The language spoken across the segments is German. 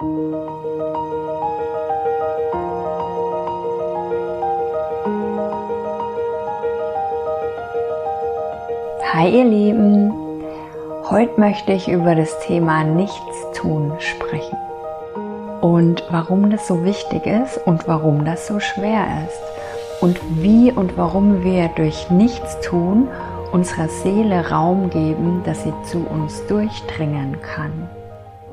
Hi ihr Lieben, heute möchte ich über das Thema Nichtstun sprechen. Und warum das so wichtig ist und warum das so schwer ist. Und wie und warum wir durch Nichtstun unserer Seele Raum geben, dass sie zu uns durchdringen kann.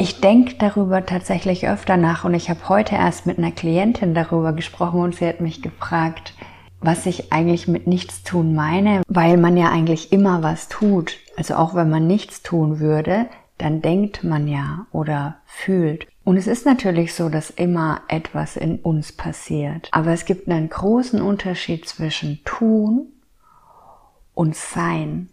Ich denke darüber tatsächlich öfter nach und ich habe heute erst mit einer Klientin darüber gesprochen und sie hat mich gefragt, was ich eigentlich mit nichts tun meine, weil man ja eigentlich immer was tut. Also auch wenn man nichts tun würde, dann denkt man ja oder fühlt. Und es ist natürlich so, dass immer etwas in uns passiert. Aber es gibt einen großen Unterschied zwischen tun und sein.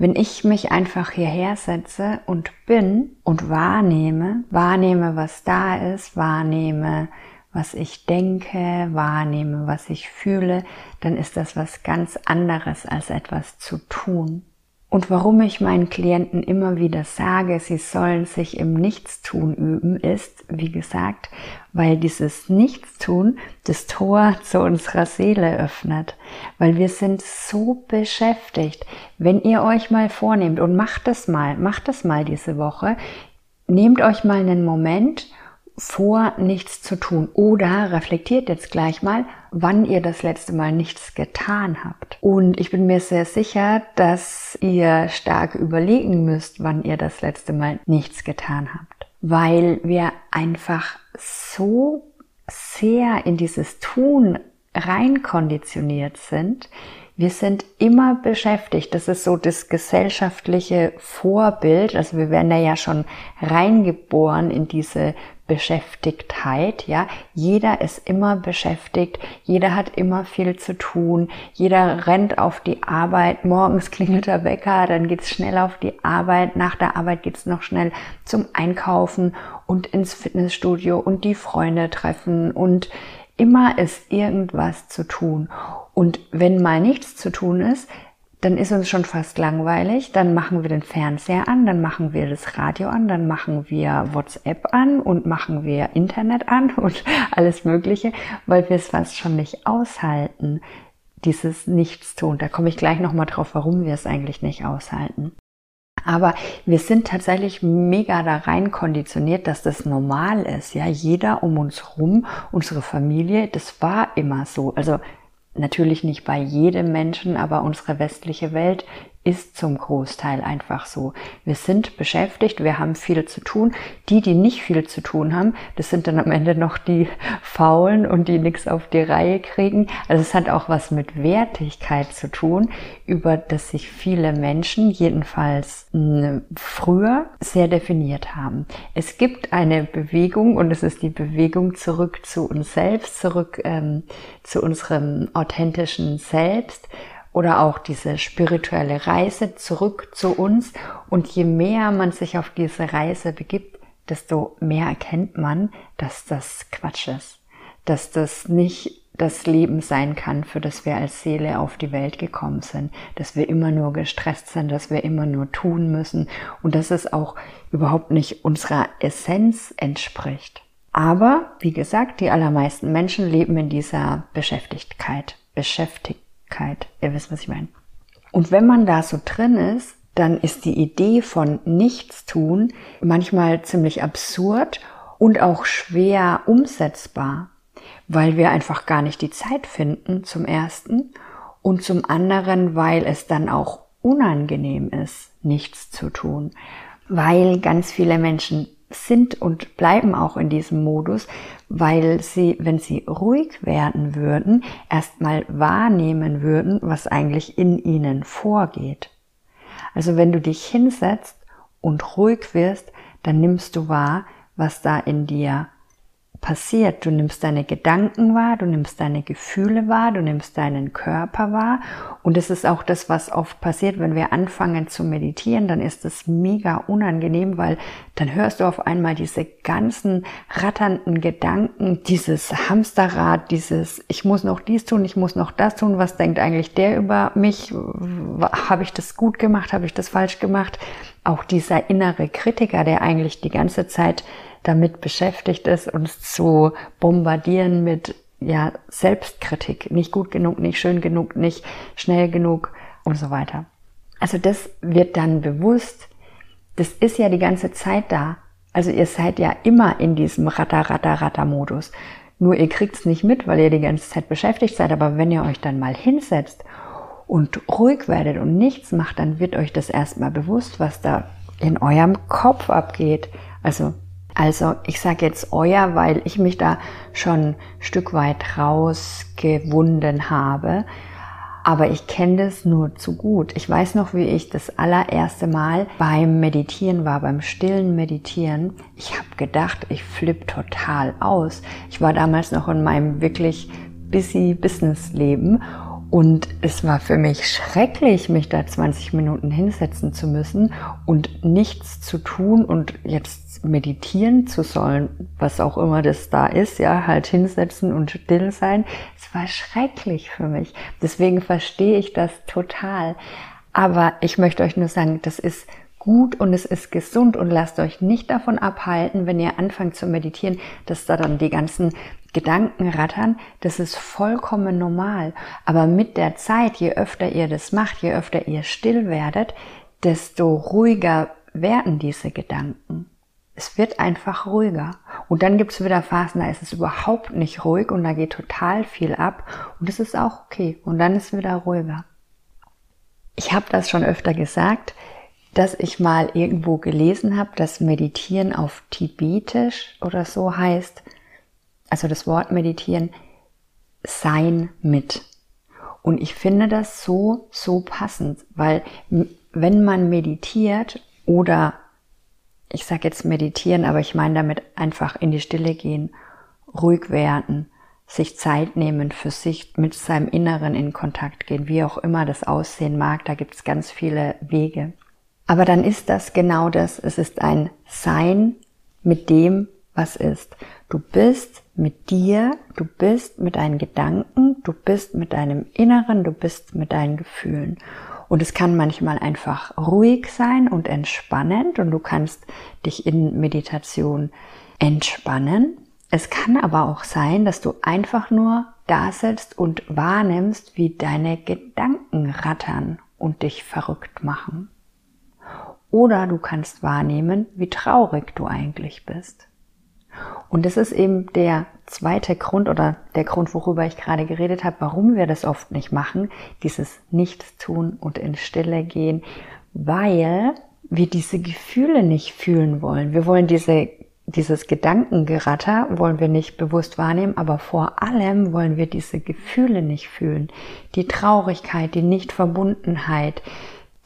Wenn ich mich einfach hierher setze und bin und wahrnehme, wahrnehme, was da ist, wahrnehme, was ich denke, wahrnehme, was ich fühle, dann ist das was ganz anderes als etwas zu tun. Und warum ich meinen Klienten immer wieder sage, sie sollen sich im Nichtstun üben, ist, wie gesagt, weil dieses Nichtstun das Tor zu unserer Seele öffnet. Weil wir sind so beschäftigt. Wenn ihr euch mal vornehmt und macht es mal, macht es mal diese Woche, nehmt euch mal einen Moment vor, nichts zu tun. Oder reflektiert jetzt gleich mal, wann ihr das letzte Mal nichts getan habt. Und ich bin mir sehr sicher, dass ihr stark überlegen müsst, wann ihr das letzte Mal nichts getan habt. Weil wir einfach so sehr in dieses Tun reinkonditioniert sind, wir sind immer beschäftigt. Das ist so das gesellschaftliche Vorbild. Also wir werden da ja schon reingeboren in diese Beschäftigtheit, ja. Jeder ist immer beschäftigt, jeder hat immer viel zu tun, jeder rennt auf die Arbeit, morgens klingelt der Wecker, dann geht's schnell auf die Arbeit, nach der Arbeit geht's noch schnell zum Einkaufen und ins Fitnessstudio und die Freunde treffen und immer ist irgendwas zu tun. Und wenn mal nichts zu tun ist, dann ist uns schon fast langweilig, dann machen wir den Fernseher an, dann machen wir das Radio an, dann machen wir WhatsApp an und machen wir Internet an und alles Mögliche, weil wir es fast schon nicht aushalten, dieses Nichtstun. Da komme ich gleich nochmal drauf, warum wir es eigentlich nicht aushalten. Aber wir sind tatsächlich mega da rein konditioniert, dass das normal ist. Ja, jeder um uns rum, unsere Familie, das war immer so. Also Natürlich nicht bei jedem Menschen, aber unsere westliche Welt ist zum Großteil einfach so. Wir sind beschäftigt, wir haben viel zu tun. Die, die nicht viel zu tun haben, das sind dann am Ende noch die Faulen und die nichts auf die Reihe kriegen. Also es hat auch was mit Wertigkeit zu tun, über das sich viele Menschen, jedenfalls hm, früher, sehr definiert haben. Es gibt eine Bewegung und es ist die Bewegung zurück zu uns selbst, zurück ähm, zu unserem authentischen Selbst oder auch diese spirituelle Reise zurück zu uns. Und je mehr man sich auf diese Reise begibt, desto mehr erkennt man, dass das Quatsch ist, dass das nicht das Leben sein kann, für das wir als Seele auf die Welt gekommen sind, dass wir immer nur gestresst sind, dass wir immer nur tun müssen und dass es auch überhaupt nicht unserer Essenz entspricht. Aber, wie gesagt, die allermeisten Menschen leben in dieser Beschäftigkeit, beschäftigt Dankbarkeit. Ihr wisst, was ich meine. Und wenn man da so drin ist, dann ist die Idee von Nichtstun manchmal ziemlich absurd und auch schwer umsetzbar, weil wir einfach gar nicht die Zeit finden, zum ersten, und zum anderen, weil es dann auch unangenehm ist, nichts zu tun, weil ganz viele Menschen sind und bleiben auch in diesem Modus, weil sie, wenn sie ruhig werden würden, erstmal wahrnehmen würden, was eigentlich in ihnen vorgeht. Also wenn du dich hinsetzt und ruhig wirst, dann nimmst du wahr, was da in dir passiert. Du nimmst deine Gedanken wahr, du nimmst deine Gefühle wahr, du nimmst deinen Körper wahr. Und es ist auch das, was oft passiert, wenn wir anfangen zu meditieren, dann ist es mega unangenehm, weil dann hörst du auf einmal diese ganzen ratternden Gedanken, dieses Hamsterrad, dieses, ich muss noch dies tun, ich muss noch das tun, was denkt eigentlich der über mich? Habe ich das gut gemacht? Habe ich das falsch gemacht? Auch dieser innere Kritiker, der eigentlich die ganze Zeit damit beschäftigt ist, uns zu bombardieren mit ja, Selbstkritik. Nicht gut genug, nicht schön genug, nicht schnell genug und so weiter. Also das wird dann bewusst. Das ist ja die ganze Zeit da. Also ihr seid ja immer in diesem Ratter-Ratter-Ratter-Modus. Nur ihr kriegt's nicht mit, weil ihr die ganze Zeit beschäftigt seid. Aber wenn ihr euch dann mal hinsetzt und ruhig werdet und nichts macht, dann wird euch das erstmal bewusst, was da in eurem Kopf abgeht. Also, also ich sage jetzt euer, weil ich mich da schon ein Stück weit rausgewunden habe. Aber ich kenne das nur zu gut. Ich weiß noch, wie ich das allererste Mal beim Meditieren war, beim stillen Meditieren. Ich habe gedacht, ich flippe total aus. Ich war damals noch in meinem wirklich busy Business Leben und es war für mich schrecklich, mich da 20 Minuten hinsetzen zu müssen und nichts zu tun und jetzt meditieren zu sollen, was auch immer das da ist, ja, halt hinsetzen und still sein. Es war schrecklich für mich. Deswegen verstehe ich das total. Aber ich möchte euch nur sagen, das ist gut und es ist gesund und lasst euch nicht davon abhalten, wenn ihr anfangt zu meditieren, dass da dann die ganzen Gedanken rattern. Das ist vollkommen normal. Aber mit der Zeit, je öfter ihr das macht, je öfter ihr still werdet, desto ruhiger werden diese Gedanken. Es wird einfach ruhiger. Und dann gibt es wieder Phasen, da ist es überhaupt nicht ruhig und da geht total viel ab. Und das ist auch okay. Und dann ist es wieder ruhiger. Ich habe das schon öfter gesagt dass ich mal irgendwo gelesen habe, dass Meditieren auf Tibetisch oder so heißt, also das Wort Meditieren, sein mit. Und ich finde das so, so passend, weil wenn man meditiert oder ich sage jetzt meditieren, aber ich meine damit einfach in die Stille gehen, ruhig werden, sich Zeit nehmen für sich, mit seinem Inneren in Kontakt gehen, wie auch immer das aussehen mag, da gibt es ganz viele Wege. Aber dann ist das genau das. Es ist ein Sein mit dem, was ist. Du bist mit dir, du bist mit deinen Gedanken, du bist mit deinem Inneren, du bist mit deinen Gefühlen. Und es kann manchmal einfach ruhig sein und entspannend und du kannst dich in Meditation entspannen. Es kann aber auch sein, dass du einfach nur da sitzt und wahrnimmst, wie deine Gedanken rattern und dich verrückt machen. Oder du kannst wahrnehmen, wie traurig du eigentlich bist. Und das ist eben der zweite Grund oder der Grund, worüber ich gerade geredet habe, warum wir das oft nicht machen, dieses Nichtstun und in Stille gehen, weil wir diese Gefühle nicht fühlen wollen. Wir wollen diese, dieses Gedankengeratter wollen wir nicht bewusst wahrnehmen, aber vor allem wollen wir diese Gefühle nicht fühlen. Die Traurigkeit, die Nichtverbundenheit,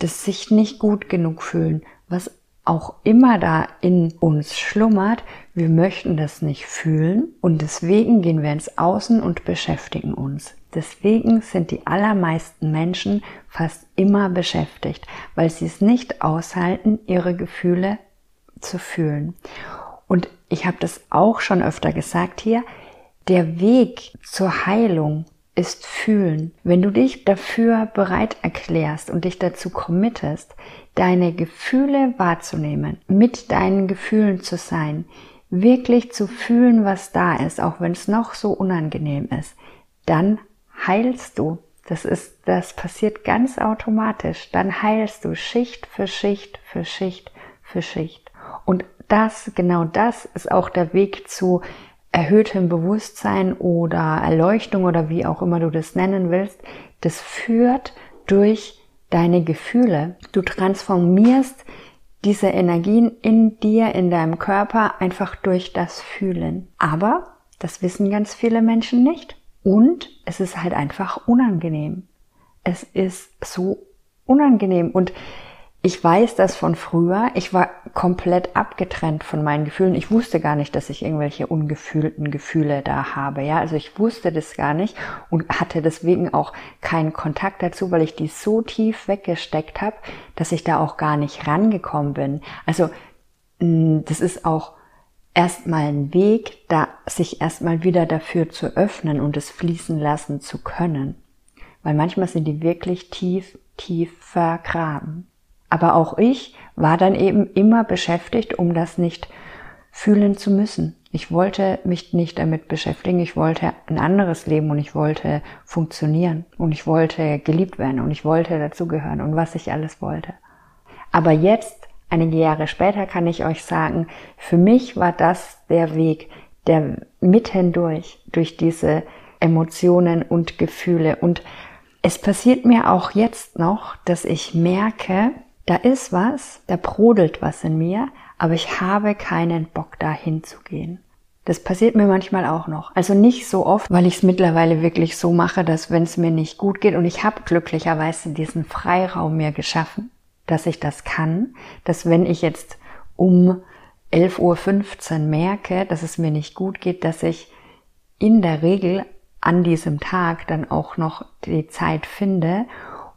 das sich nicht gut genug fühlen, was auch immer da in uns schlummert, wir möchten das nicht fühlen und deswegen gehen wir ins Außen und beschäftigen uns. Deswegen sind die allermeisten Menschen fast immer beschäftigt, weil sie es nicht aushalten, ihre Gefühle zu fühlen. Und ich habe das auch schon öfter gesagt hier, der Weg zur Heilung ist fühlen. Wenn du dich dafür bereit erklärst und dich dazu committest, deine Gefühle wahrzunehmen, mit deinen Gefühlen zu sein, wirklich zu fühlen, was da ist, auch wenn es noch so unangenehm ist, dann heilst du. Das ist, das passiert ganz automatisch. Dann heilst du Schicht für Schicht für Schicht für Schicht. Und das, genau das ist auch der Weg zu erhöhtem Bewusstsein oder Erleuchtung oder wie auch immer du das nennen willst, das führt durch deine Gefühle. Du transformierst diese Energien in dir, in deinem Körper einfach durch das Fühlen. Aber das wissen ganz viele Menschen nicht. Und es ist halt einfach unangenehm. Es ist so unangenehm. Und ich weiß das von früher. Ich war komplett abgetrennt von meinen Gefühlen. Ich wusste gar nicht, dass ich irgendwelche ungefühlten Gefühle da habe. Ja, also ich wusste das gar nicht und hatte deswegen auch keinen Kontakt dazu, weil ich die so tief weggesteckt habe, dass ich da auch gar nicht rangekommen bin. Also mm, das ist auch erstmal ein Weg, da sich erstmal wieder dafür zu öffnen und es fließen lassen zu können. Weil manchmal sind die wirklich tief, tief vergraben. Aber auch ich war dann eben immer beschäftigt, um das nicht fühlen zu müssen. Ich wollte mich nicht damit beschäftigen, ich wollte ein anderes Leben und ich wollte funktionieren und ich wollte geliebt werden und ich wollte dazugehören und was ich alles wollte. Aber jetzt, einige Jahre später, kann ich euch sagen, für mich war das der Weg, der mitten durch, durch diese Emotionen und Gefühle. Und es passiert mir auch jetzt noch, dass ich merke, da ist was, da brodelt was in mir, aber ich habe keinen Bock da hinzugehen. Das passiert mir manchmal auch noch. Also nicht so oft, weil ich es mittlerweile wirklich so mache, dass wenn es mir nicht gut geht und ich habe glücklicherweise diesen Freiraum mir geschaffen, dass ich das kann, dass wenn ich jetzt um 11.15 Uhr merke, dass es mir nicht gut geht, dass ich in der Regel an diesem Tag dann auch noch die Zeit finde,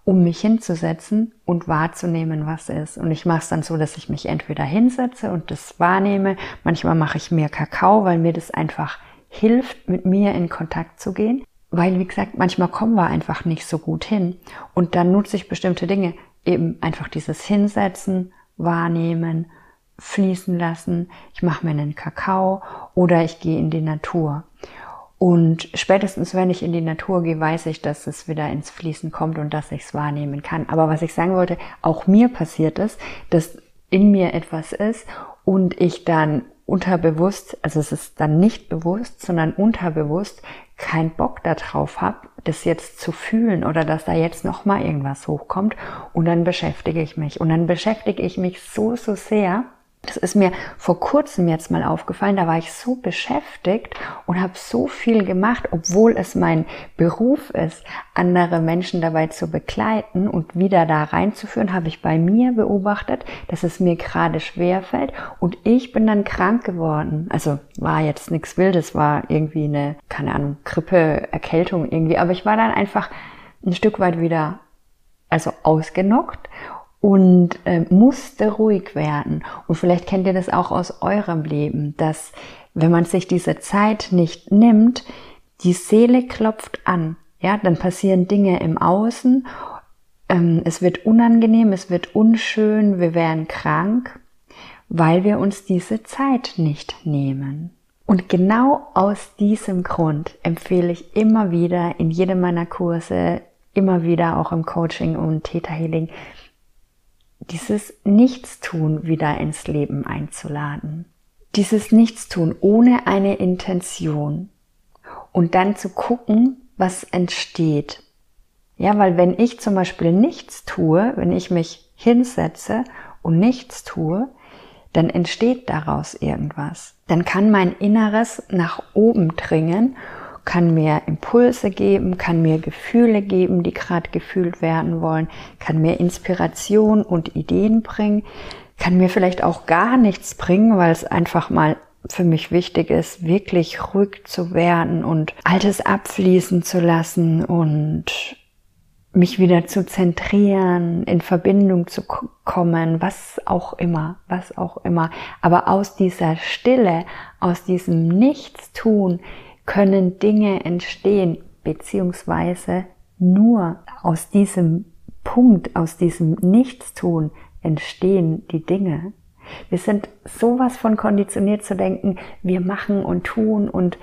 um mich hinzusetzen und wahrzunehmen, was ist. Und ich mache es dann so, dass ich mich entweder hinsetze und das wahrnehme. Manchmal mache ich mir Kakao, weil mir das einfach hilft, mit mir in Kontakt zu gehen. Weil, wie gesagt, manchmal kommen wir einfach nicht so gut hin. Und dann nutze ich bestimmte Dinge. Eben einfach dieses Hinsetzen, wahrnehmen, fließen lassen. Ich mache mir einen Kakao oder ich gehe in die Natur. Und spätestens, wenn ich in die Natur gehe, weiß ich, dass es wieder ins Fließen kommt und dass ich es wahrnehmen kann. Aber was ich sagen wollte, auch mir passiert es, dass in mir etwas ist und ich dann unterbewusst, also es ist dann nicht bewusst, sondern unterbewusst keinen Bock darauf habe, das jetzt zu fühlen oder dass da jetzt noch mal irgendwas hochkommt und dann beschäftige ich mich und dann beschäftige ich mich so so sehr das ist mir vor kurzem jetzt mal aufgefallen, da war ich so beschäftigt und habe so viel gemacht, obwohl es mein Beruf ist, andere Menschen dabei zu begleiten und wieder da reinzuführen, habe ich bei mir beobachtet, dass es mir gerade schwer fällt und ich bin dann krank geworden. Also war jetzt nichts Wildes, war irgendwie eine, keine Ahnung, Grippe, Erkältung irgendwie, aber ich war dann einfach ein Stück weit wieder also ausgenockt und äh, musste ruhig werden. Und vielleicht kennt ihr das auch aus eurem Leben, dass wenn man sich diese Zeit nicht nimmt, die Seele klopft an. Ja, dann passieren Dinge im Außen. Ähm, es wird unangenehm, es wird unschön, wir werden krank, weil wir uns diese Zeit nicht nehmen. Und genau aus diesem Grund empfehle ich immer wieder in jedem meiner Kurse, immer wieder auch im Coaching und Theta Healing, dieses Nichtstun wieder ins Leben einzuladen. Dieses Nichtstun ohne eine Intention. Und dann zu gucken, was entsteht. Ja, weil wenn ich zum Beispiel nichts tue, wenn ich mich hinsetze und nichts tue, dann entsteht daraus irgendwas. Dann kann mein Inneres nach oben dringen kann mir Impulse geben, kann mir Gefühle geben, die gerade gefühlt werden wollen, kann mir Inspiration und Ideen bringen, kann mir vielleicht auch gar nichts bringen, weil es einfach mal für mich wichtig ist, wirklich ruhig zu werden und Altes abfließen zu lassen und mich wieder zu zentrieren, in Verbindung zu kommen, was auch immer, was auch immer. Aber aus dieser Stille, aus diesem Nichtstun können Dinge entstehen, beziehungsweise nur aus diesem Punkt, aus diesem Nichtstun entstehen die Dinge. Wir sind sowas von konditioniert zu denken, wir machen und tun und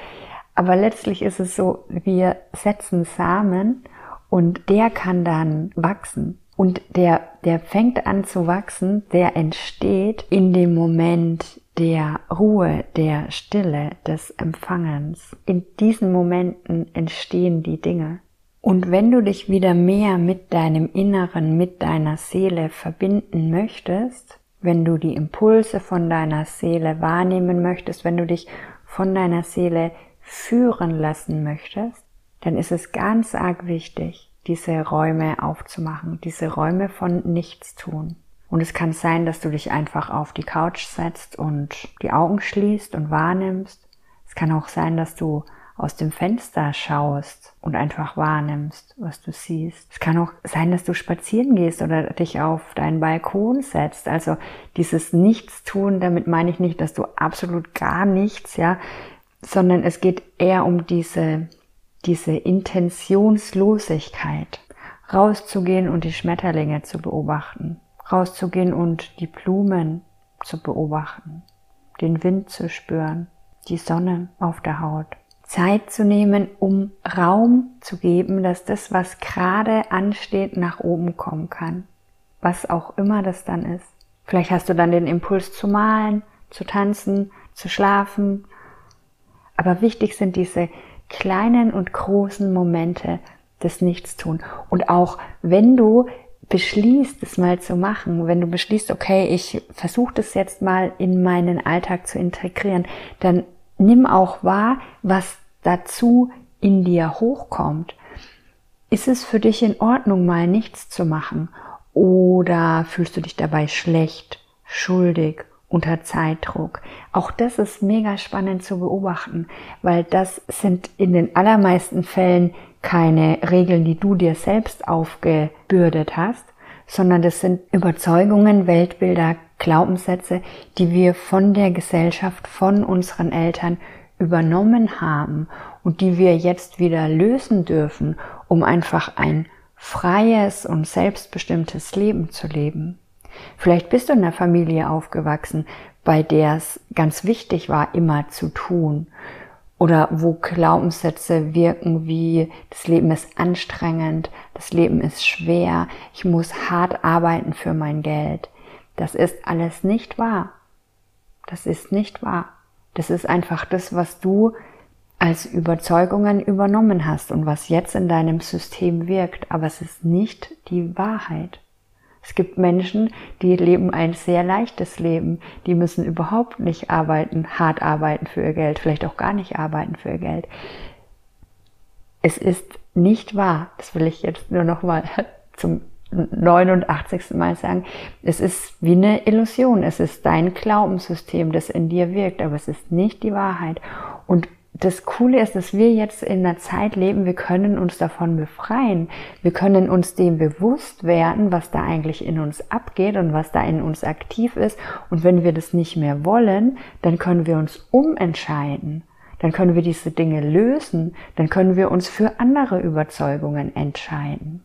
aber letztlich ist es so, wir setzen Samen und der kann dann wachsen. Und der, der fängt an zu wachsen, der entsteht in dem Moment, der Ruhe, der Stille, des Empfangens. In diesen Momenten entstehen die Dinge. Und wenn du dich wieder mehr mit deinem Inneren, mit deiner Seele verbinden möchtest, wenn du die Impulse von deiner Seele wahrnehmen möchtest, wenn du dich von deiner Seele führen lassen möchtest, dann ist es ganz arg wichtig, diese Räume aufzumachen, diese Räume von Nichtstun. Und es kann sein, dass du dich einfach auf die Couch setzt und die Augen schließt und wahrnimmst. Es kann auch sein, dass du aus dem Fenster schaust und einfach wahrnimmst, was du siehst. Es kann auch sein, dass du spazieren gehst oder dich auf deinen Balkon setzt. Also dieses Nichtstun, damit meine ich nicht, dass du absolut gar nichts, ja, sondern es geht eher um diese, diese Intentionslosigkeit, rauszugehen und die Schmetterlinge zu beobachten rauszugehen und die Blumen zu beobachten, den Wind zu spüren, die Sonne auf der Haut. Zeit zu nehmen, um Raum zu geben, dass das, was gerade ansteht, nach oben kommen kann. Was auch immer das dann ist. Vielleicht hast du dann den Impuls zu malen, zu tanzen, zu schlafen. Aber wichtig sind diese kleinen und großen Momente des Nichtstun. Und auch wenn du beschließt, es mal zu machen, wenn du beschließt, okay, ich versuche das jetzt mal in meinen Alltag zu integrieren, dann nimm auch wahr, was dazu in dir hochkommt. Ist es für dich in Ordnung, mal nichts zu machen? Oder fühlst du dich dabei schlecht, schuldig, unter Zeitdruck? Auch das ist mega spannend zu beobachten, weil das sind in den allermeisten Fällen keine Regeln, die du dir selbst aufgebürdet hast, sondern das sind Überzeugungen, Weltbilder, Glaubenssätze, die wir von der Gesellschaft, von unseren Eltern übernommen haben und die wir jetzt wieder lösen dürfen, um einfach ein freies und selbstbestimmtes Leben zu leben. Vielleicht bist du in einer Familie aufgewachsen, bei der es ganz wichtig war, immer zu tun. Oder wo Glaubenssätze wirken wie, das Leben ist anstrengend, das Leben ist schwer, ich muss hart arbeiten für mein Geld. Das ist alles nicht wahr. Das ist nicht wahr. Das ist einfach das, was du als Überzeugungen übernommen hast und was jetzt in deinem System wirkt, aber es ist nicht die Wahrheit. Es gibt Menschen, die leben ein sehr leichtes Leben, die müssen überhaupt nicht arbeiten, hart arbeiten für ihr Geld, vielleicht auch gar nicht arbeiten für ihr Geld. Es ist nicht wahr, das will ich jetzt nur noch mal zum 89. Mal sagen, es ist wie eine Illusion. Es ist dein Glaubenssystem, das in dir wirkt, aber es ist nicht die Wahrheit. Und das Coole ist, dass wir jetzt in einer Zeit leben, wir können uns davon befreien. Wir können uns dem bewusst werden, was da eigentlich in uns abgeht und was da in uns aktiv ist. Und wenn wir das nicht mehr wollen, dann können wir uns umentscheiden. Dann können wir diese Dinge lösen. Dann können wir uns für andere Überzeugungen entscheiden.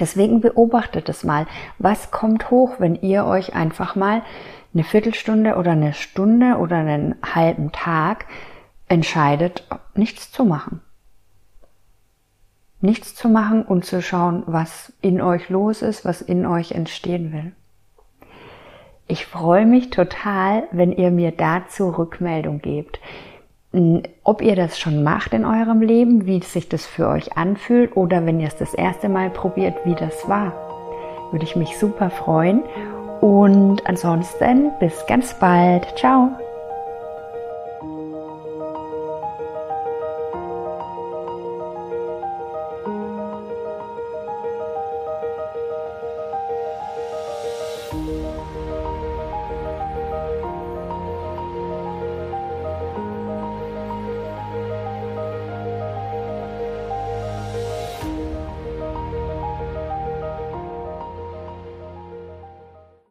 Deswegen beobachtet es mal, was kommt hoch, wenn ihr euch einfach mal eine Viertelstunde oder eine Stunde oder einen halben Tag entscheidet, nichts zu machen. Nichts zu machen und zu schauen, was in euch los ist, was in euch entstehen will. Ich freue mich total, wenn ihr mir dazu Rückmeldung gebt ob ihr das schon macht in eurem Leben, wie sich das für euch anfühlt oder wenn ihr es das erste Mal probiert, wie das war. Würde ich mich super freuen. Und ansonsten bis ganz bald. Ciao.